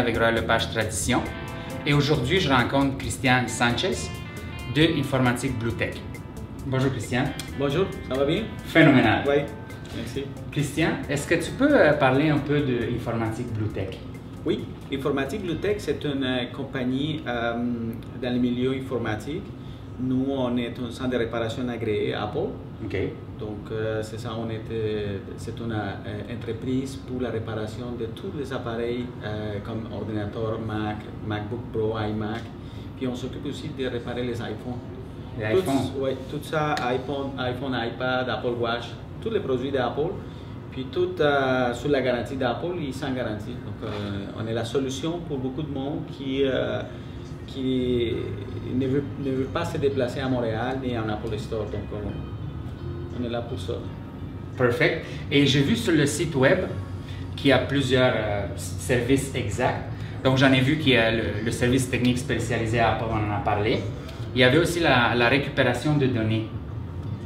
avec Royal Lepage Tradition et aujourd'hui je rencontre Christian Sanchez de Informatique Blue Tech. Bonjour Christian. Bonjour, ça va bien? Phénoménal. Oui, merci. Christian, est-ce que tu peux euh, parler un peu de Informatique Blue Tech? Oui, Informatique Blue Tech, c'est une euh, compagnie euh, dans le milieu informatique. Nous, on est un centre de réparation agréé Apple. Donc, euh, c'est ça, on est, euh, c'est une euh, entreprise pour la réparation de tous les appareils euh, comme ordinateur, Mac, MacBook Pro, iMac. Puis on s'occupe aussi de réparer les iPhones. Les Tout- iPhones. ouais, tout ça, iPhone, iPhone, iPad, Apple Watch, tous les produits d'Apple. Puis tout euh, sous la garantie d'Apple et sans garantie. Donc, euh, on est la solution pour beaucoup de monde qui, euh, qui ne, veut, ne veut pas se déplacer à Montréal ni en Apple Store. Donc, on, on est là pour ça. Perfect. Et j'ai vu sur le site web qu'il y a plusieurs euh, services exacts. Donc j'en ai vu qu'il y a le, le service technique spécialisé à Apple, on en a parlé. Il y avait aussi la, la récupération de données.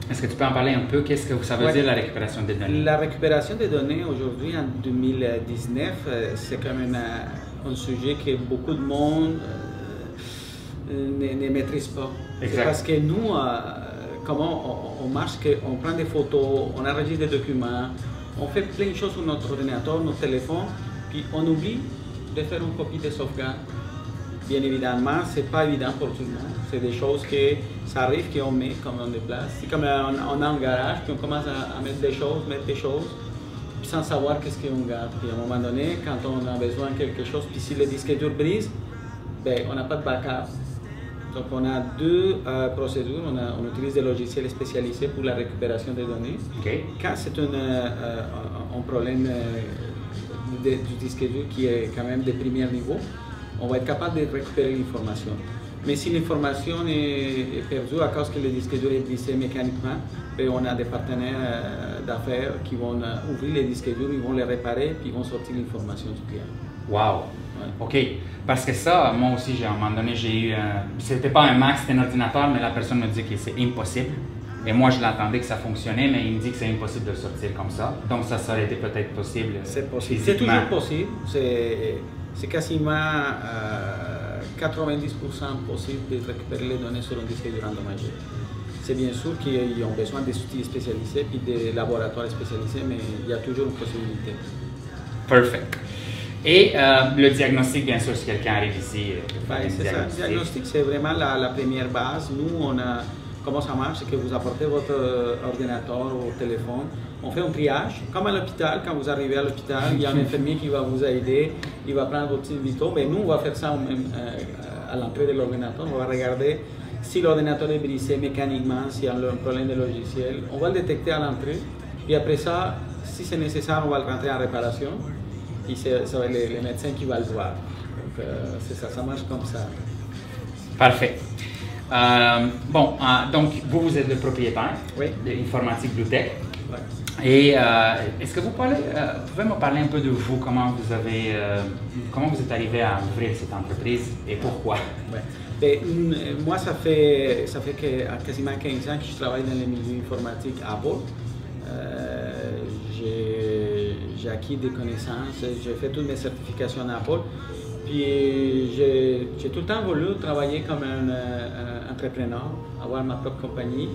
Est-ce que tu peux en parler un peu? Qu'est-ce que ça veut Ouais. dire la récupération des données? La récupération des données aujourd'hui, en 2019, euh, c'est quand même un, un sujet que beaucoup de monde euh, ne, ne maîtrise pas. C'est parce que nous, euh, comment on, on marche, on prend des photos, on enregistre des documents, on fait plein de choses sur notre ordinateur, notre téléphone, puis on oublie de faire une copie de sauvegarde. Bien évidemment, c'est pas évident pour tout le monde. C'est des choses que ça arrive qu'on met comme on déplace. C'est comme euh, on, on a un garage, puis on commence à, à mettre des choses, mettre des choses, puis sans savoir qu'est-ce qu'on garde. Puis à un moment donné, quand on a besoin de quelque chose, puis si le disque dur brise, ben, on n'a pas de backup. Donc on a deux euh, procédures. On, a- on utilise des logiciels spécialisés pour la récupération des données. Quand c'est un, euh, un- problème euh, de- du disque dur qui est quand même de premier niveau, on va être capable de récupérer l'information. Mais si l'information est, perdue à cause que le disque dur est brisé mécaniquement, ben, on a des partenaires euh, d'affaires qui vont euh, ouvrir les disques durs, ils vont les réparer, puis ils vont sortir l'information du client. Wow. OK. Parce que ça, moi aussi, j'ai- à un moment donné, j'ai eu un... C'était pas un Mac, c'était un ordinateur, mais la personne me dit que c'est impossible. Et moi, je l'entendais que ça fonctionnait, mais il me dit que c'est impossible de le sortir comme ça. Donc, ça, ça aurait été peut-être possible. euh, C'est possible. C'est toujours possible. C'est, c'est quasiment euh, 90% possible de récupérer les données sur un disque dur endommagé. C'est bien sûr qu'ils ont besoin des outils spécialisés puis des laboratoires spécialisés, mais il y a toujours une possibilité. Perfect. Et euh, le diagnostic, bien sûr, si quelqu'un arrive ici, euh, Ben, c'est ça. Le diagnostic. diagnostic, c'est vraiment la, la première base. Nous, on a, comment ça marche, c'est que vous apportez votre euh, ordinateur ou téléphone, on fait un triage. Comme à l'hôpital, quand vous arrivez à l'hôpital, il y a un infirmier qui va vous aider, il va prendre votre vitaux, mais nous, on va faire ça même, euh, à l'entrée de l'ordinateur. On va regarder si l'ordinateur est brisé mécaniquement, s'il y a un problème de logiciel. On va le détecter à l'entrée. Puis après ça, si c'est nécessaire, on va le rentrer en réparation. Puis c'est, ça va être les, les médecins qui vont le voir. Donc, euh, c'est ça, ça marche comme ça. Parfait. Euh, bon, donc, vous, vous êtes le propriétaire Oui. de Informatique Blue Tech. Ouais. Et euh, est-ce que vous, euh, pouvez me parler un peu de vous, comment vous avez, euh, comment vous êtes arrivé à ouvrir cette entreprise et pourquoi? Ouais. Ben, mm, moi, ça fait, ça fait que, quasiment 15 ans que je travaille dans le milieu informatique à Apple. J'ai, acquis des connaissances, j'ai fait toutes mes certifications à Apple. Puis j'ai, tout le temps voulu travailler comme un entrepreneur, avoir ma propre compagnie,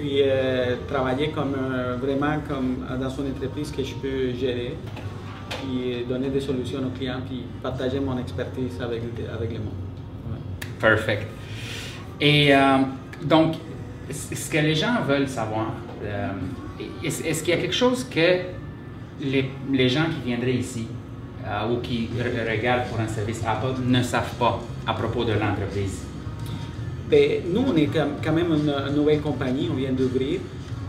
puis euh, travailler comme un- vraiment comme dans une entreprise que je peux gérer, puis donner des solutions aux clients, puis partager mon expertise avec, avec le monde. Perfect. Et euh, donc, ce que les gens veulent savoir, euh, est-ce qu'il y a quelque chose que les, les gens qui viendraient ici euh, ou qui re- regardent pour un service Apple ne savent pas à propos de l'entreprise? Ben, nous, on est quand même une, nouvelle compagnie, on vient d'ouvrir.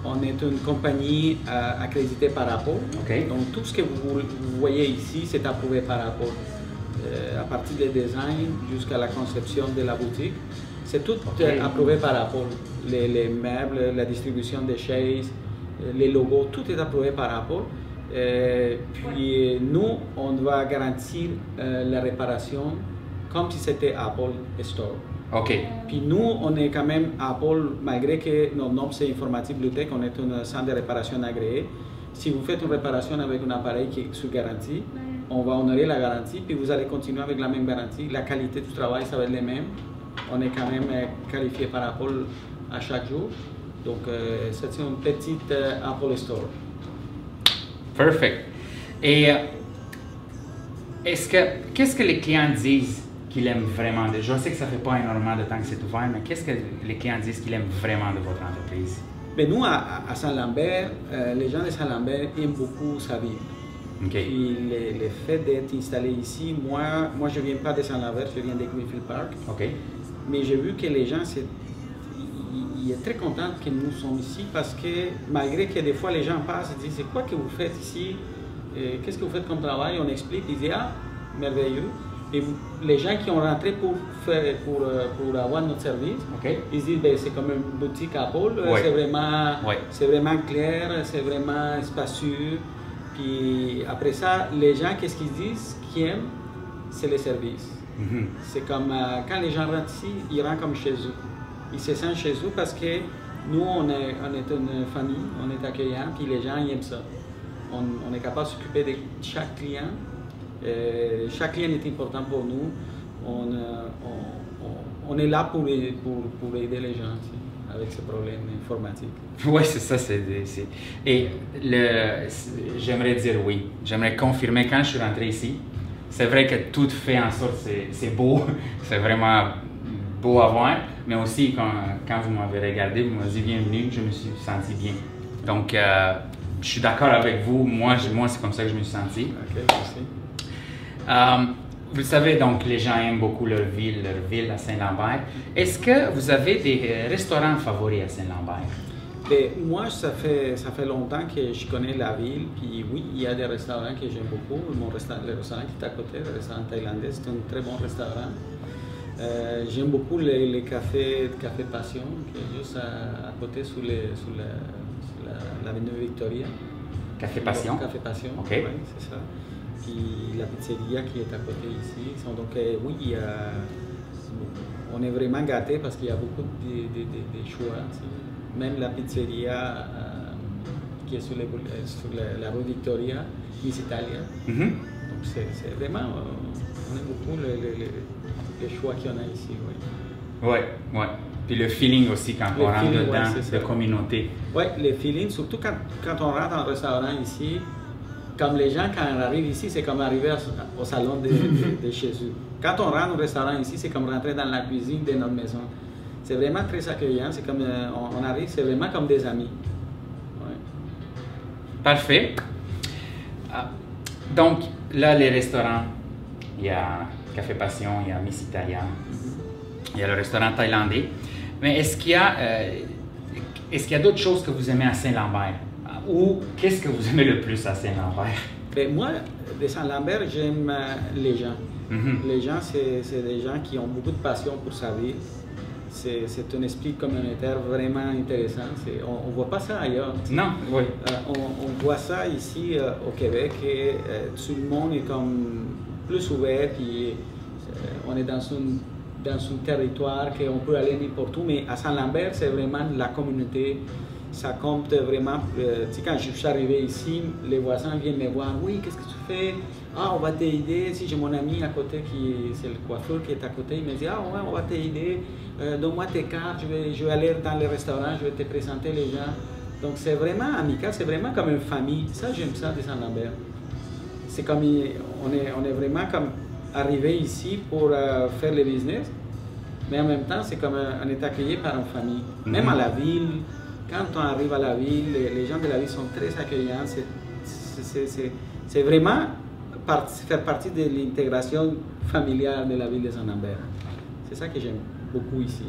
On est une compagnie euh, accréditée par Apple. Donc tout ce que vous, vous voyez ici, c'est approuvé par Apple. Euh, à partir des designs jusqu'à la conception de la boutique, c'est tout euh, approuvé par Apple. Les, les meubles, la distribution des chaises, les logos, tout est approuvé par Apple. Euh, puis nous, on doit garantir la réparation comme si c'était Apple Store. OK. Puis nous, on est quand même Apple, malgré que notre nom c'est Informatique Blue Tech, on est un centre de réparation agréé. si vous faites une réparation avec un appareil qui est sous garantie, on va honorer la garantie, puis vous allez continuer avec la même garantie. La qualité du travail, ça va être les mêmes. On est quand même euh, qualifié par Apple à chaque jour. Donc, euh, c'est une petite euh, Apple Store. Perfect. Et euh, est-ce que qu'est-ce que les clients disent qu'ils aiment vraiment Je sais que ça fait pas énormément de temps que c'est ouvert, mais qu'est-ce que les clients disent qu'ils aiment vraiment de votre entreprise? Mais nous, à, à Saint-Lambert, euh, les gens de Saint-Lambert aiment beaucoup sa ville. Ok. Puis le, le fait d'être installé ici, moi, moi je ne viens pas de Saint-Lambert, je viens de Greenfield Park. Mais j'ai vu que les gens, c'est, ils, ils sont très contents que nous sommes ici parce que malgré que des fois les gens passent et disent c'est quoi que vous faites ici? Euh, Qu'est-ce que vous faites comme travail? On explique, ils disent ah, merveilleux. Et vous- les gens qui ont rentré pour, faire, pour, euh, pour avoir notre service, ils se disent ben, c'est comme une boutique Apple, euh, Ouais. c'est vraiment, c'est vraiment clair, c'est vraiment spacieux. Puis après ça, les gens, qu'est-ce qu'ils disent? Qu'ils aiment C'est les services. Mhm. C'est comme euh, quand les gens rentrent ici, ils rentrent comme chez eux. Ils se sentent chez eux parce que nous, on est, on est une famille, on est accueillant, puis les gens ils aiment ça. On, on est capable de s'occuper de chaque client. Euh, chaque client est important pour nous. On, euh, on, on- on est là pour, les- pour, pour aider les gens avec ces problèmes informatiques. Oui, c'est ça. C'est, Et le, j'aimerais dire oui. J'aimerais confirmer quand je suis rentré ici. C'est vrai que tout fait en sorte que c'est, c'est beau. C'est vraiment beau à voir. Mais aussi, quand, quand vous m'avez regardé, vous m'avez dit bienvenue, je me suis senti bien. Donc, euh, je suis d'accord avec vous. Moi, je- moi, c'est comme ça que je me suis senti. Ok, merci. Euh, vous le savez, donc, les gens aiment beaucoup leur ville, leur ville à Saint-Lambert. Est-ce que vous avez des euh, restaurants favoris à Saint-Lambert? Mais moi, ça fait, ça fait longtemps que je connais la ville. Puis oui, il y a des restaurants que j'aime beaucoup. Mon restaurant, le restaurant qui est à côté, le restaurant thaïlandais, c'est un très bon restaurant. Euh, j'aime beaucoup les, les cafés, café Passion, qui est juste à, à côté sous, les, sous la, sur la- l'avenue Victoria. Café Passion? Café Passion, Ok. oui, c'est ça. La pizzeria qui est à côté ici. Donc euh, oui, il y a- on est vraiment gâtés parce qu'il y a beaucoup de, de- de- de choix. Même la pizzeria euh, qui est sur, les euh, sur la, la rue Victoria, Miss Italia. Mhm. Donc c'est vraiment, euh, on aime beaucoup le, le- le- les choix qu'il y en a ici. Oui. Ouais, ouais. Puis le feeling aussi quand Le on rentre feeling, ouais, dedans de ça. communauté. Oui, les feelings, surtout quand, quand on rentre dans un restaurant ici, comme les gens, quand ils arrivent ici, c'est comme arriver au- salon de, de- de chez eux. Quand on rentre au restaurant ici, c'est comme rentrer dans la cuisine de notre maison. C'est vraiment très accueillant, c'est comme euh, on, on arrive, c'est vraiment comme des amis. Ouais. Parfait. Ah, donc, là, les restaurants, il y a Café Passion, il y a Miss Italia, il y a le restaurant thaïlandais. Mais est-ce qu'il y a, euh, est-ce qu'il y a d'autres choses que vous aimez à Saint-Lambert? Ou qu'est-ce que vous aimez le plus à Saint-Lambert? Ben, moi, de Saint-Lambert, j'aime euh, les gens. Mhm. Les gens, c'est des gens qui ont beaucoup de passion pour sa ville. C'est un esprit communautaire vraiment intéressant. On ne voit pas ça ailleurs. Non, oui. Euh, on, on voit ça ici euh, au Québec et euh, tout le monde est comme plus ouvert puis on est dans un, dans un territoire qu'on peut aller n'importe où mais à Saint-Lambert c'est vraiment la communauté ça compte vraiment euh, tu sais quand je suis arrivé ici les voisins viennent me voir oui qu'est-ce que tu fais? Ah on va t'aider si j'ai mon ami à côté qui c'est le coiffeur qui est à côté il me dit ah ouais on va t'aider Euh, donne-moi tes cartes je vais, je vais aller dans le restaurant je vais te présenter les gens donc c'est vraiment amical, c'est vraiment comme une famille. Ça, j'aime ça de Saint-Lambert. C'est comme, on est, on est vraiment comme arrivé ici pour euh, faire le business, mais en même temps, c'est comme on est accueilli par une famille. Même Mhm. à la ville, quand on arrive à la ville, les, les gens de la ville sont très accueillants. C'est- vraiment faire partie de l'intégration familiale de la ville de Saint-Lambert. C'est ça que j'aime beaucoup ici.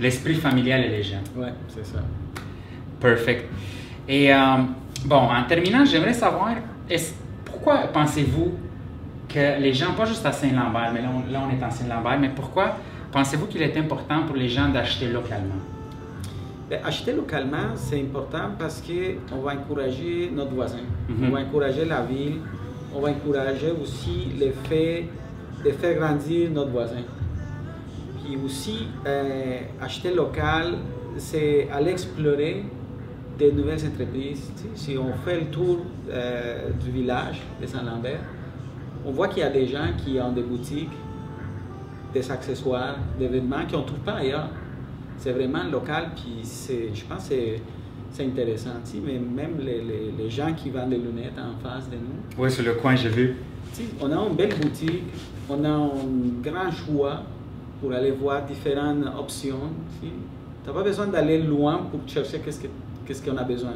L'esprit familial et les gens. Ouais, c'est ça. Perfect. Et euh, bon, en terminant, j'aimerais savoir, pourquoi pensez-vous que les gens, pas juste à Saint-Lambert, mais là on, là on est en Saint-Lambert, mais pourquoi pensez-vous qu'il est important pour les gens d'acheter localement? Ben, acheter localement, c'est important parce qu'on va encourager notre voisin. Mhm. On va encourager la ville. On va encourager aussi le fait de faire grandir notre voisin. Puis aussi, euh, acheter local, c'est aller explorer des nouvelles entreprises. Si on fait le tour euh, du village de Saint-Lambert, on voit qu'il y a des gens qui ont des boutiques, des accessoires, des vêtements qu'on ne trouve pas ailleurs. C'est vraiment local, puis je pense que c'est intéressant. Mais même les, les, gens qui vendent des lunettes en face de nous. Oui, sur le coin, j'ai vu. On a une belle boutique, on a un grand choix pour aller voir différentes options. Tu n'as pas besoin d'aller loin pour chercher qu'est-ce qu'on a besoin.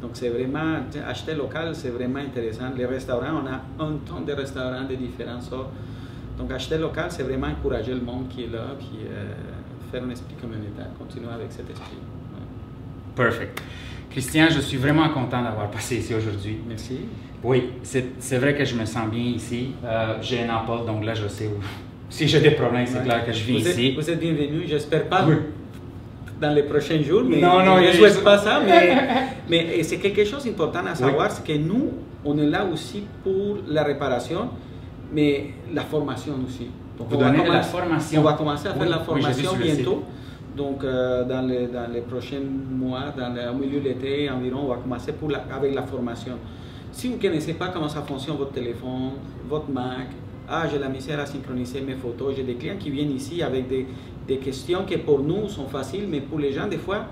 Donc c'est vraiment, acheter local, c'est vraiment intéressant. Les restaurants, on a un ton de restaurants de différents sortes. Donc acheter local, c'est vraiment encourager le monde qui est là, puis euh, faire un esprit communautaire, continuer avec cet esprit. Perfect. Christian, je suis vraiment content d'avoir passé ici aujourd'hui. Merci. Oui, c'est vrai que je me sens bien ici. Euh, j'ai un emploi, donc là, je sais où. Si j'ai des problèmes, c'est clair que je vis ici. vous êtes bienvenu, j'espère pas dans les prochains jours, mais non, non, je ne souhaite pas ça. Mais, mais c'est quelque chose d'important à savoir, c'est que nous, on est là aussi pour la réparation, mais la formation aussi. Donc, donnez la formation. On va commencer à faire la formation bientôt. Donc, euh, dans, les, dans, les, prochains mois, dans le, au milieu de l'été environ, on va commencer pour la, avec la formation. Si vous ne connaissez pas comment ça fonctionne votre téléphone, votre Mac, ah, j'ai la misère à synchroniser mes photos. J'ai des clients qui viennent ici avec des, des, questions qui pour nous sont faciles, mais pour les gens, des fois,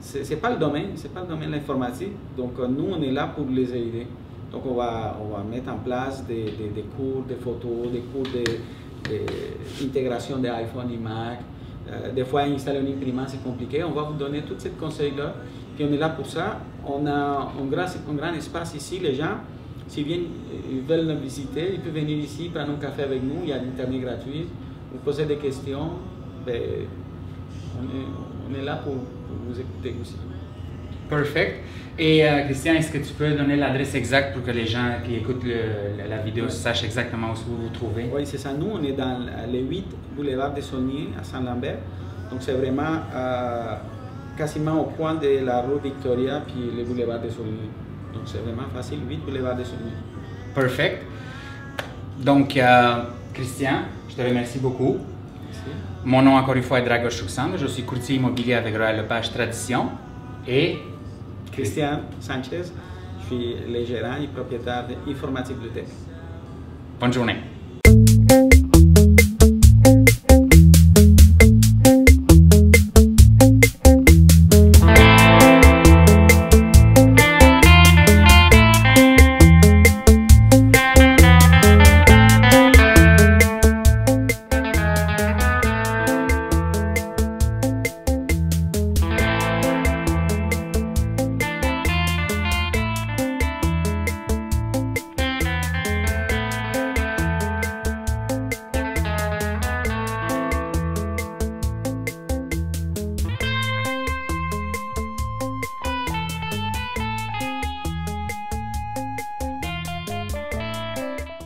ce n'est pas le domaine, c'est pas le domaine de l'informatique. Donc, euh, nous, on est là pour les aider. Donc, on va, on va mettre en place des, des, des cours de photos, des cours d'intégration de, d'iPhone et Mac. Euh, des fois, installer une imprimante, c'est compliqué. On va vous donner tous ces conseils-là. Puis on est là pour ça. On a un grand, un grand espace ici. Les gens, s'ils viennent, ils veulent nous visiter, ils peuvent venir ici, prendre un café avec nous. Il y a l'internet gratuit. Vous posez des questions. Ben, on, est, là pour, vous écouter aussi. Perfect. Et euh, Christian, est-ce que tu peux donner l'adresse exacte pour que les gens qui écoutent la vidéo sachent exactement où vous vous trouvez? Oui, c'est ça. Nous, on est dans le 8 boulevard des Sauniers à Saint-Lambert. Donc, c'est vraiment euh, quasiment au coin de la rue Victoria puis le boulevard des Sauniers. Donc, c'est vraiment facile. 8 boulevard des Sauniers. Perfect. Donc, euh, Christian, je te remercie beaucoup. Merci. Mon nom, encore une fois, est Dragos Chuksand. Je suis courtier immobilier avec Royal Lepage Tradition. Et Christian Sanchez, je suis le gérant et propriétaire d'Informatique Bibliothèque. Bonne journée.